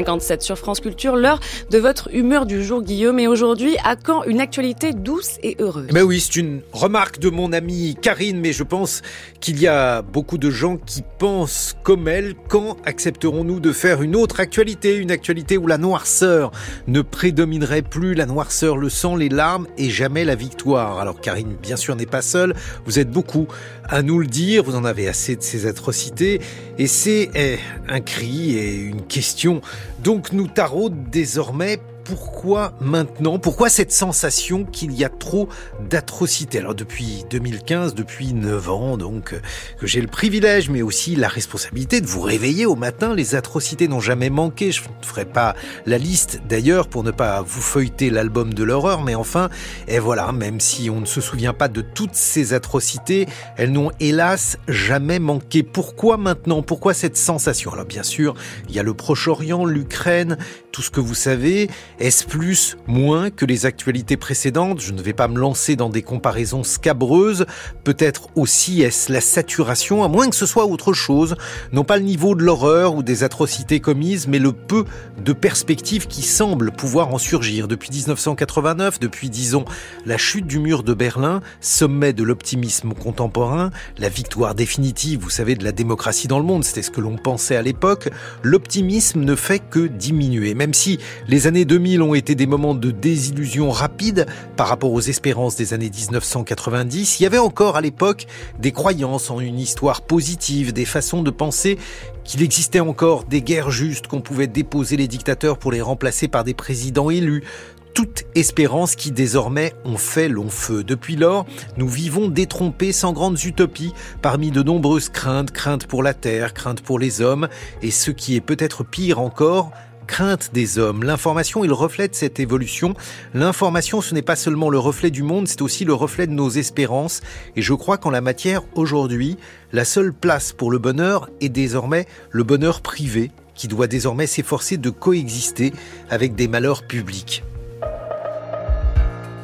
57 sur France Culture, l'heure de votre humeur du jour, Guillaume. Et aujourd'hui, à quand une actualité douce et heureuse? Mais oui, c'est une remarque de mon amie Karine, mais je pense qu'il y a beaucoup de gens qui pensent comme elle. Quand accepterons-nous de faire une autre actualité? Une actualité où la noirceur ne prédominerait plus, la noirceur, le sang, les larmes et jamais la victoire. Alors Karine, bien sûr, n'est pas seule. Vous êtes beaucoup à nous le dire. Vous en avez assez de ces atrocités. Et c'est eh, un cri et une question donc nous taraude désormais pourquoi maintenant Pourquoi cette sensation qu'il y a trop d'atrocités Alors depuis 2015, depuis 9 ans, donc que j'ai le privilège, mais aussi la responsabilité de vous réveiller au matin. Les atrocités n'ont jamais manqué. Je ne ferai pas la liste d'ailleurs pour ne pas vous feuilleter l'album de l'horreur, mais enfin, et voilà, même si on ne se souvient pas de toutes ces atrocités, elles n'ont hélas jamais manqué. Pourquoi maintenant? Pourquoi cette sensation? Alors bien sûr, il y a le Proche-Orient, l'Ukraine, tout ce que vous savez. Est-ce plus, moins que les actualités précédentes? Je ne vais pas me lancer dans des comparaisons scabreuses. Peut-être aussi est-ce la saturation, à moins que ce soit autre chose. Non pas le niveau de l'horreur ou des atrocités commises, mais le peu de perspectives qui semblent pouvoir en surgir. Depuis 1989, depuis disons la chute du mur de Berlin, sommet de l'optimisme contemporain, la victoire définitive, vous savez, de la démocratie dans le monde, c'était ce que l'on pensait à l'époque, l'optimisme ne fait que diminuer. Même si les années 2000 ont été des moments de désillusion rapide par rapport aux espérances des années 1990. Il y avait encore à l'époque des croyances en une histoire positive, des façons de penser qu'il existait encore des guerres justes, qu'on pouvait déposer les dictateurs pour les remplacer par des présidents élus, toute espérance qui désormais ont fait long feu. Depuis lors, nous vivons détrompés sans grandes utopies, parmi de nombreuses craintes, craintes pour la terre, craintes pour les hommes, et ce qui est peut-être pire encore, crainte des hommes. L'information, il reflète cette évolution. L'information, ce n'est pas seulement le reflet du monde, c'est aussi le reflet de nos espérances. Et je crois qu'en la matière, aujourd'hui, la seule place pour le bonheur est désormais le bonheur privé, qui doit désormais s'efforcer de coexister avec des malheurs publics.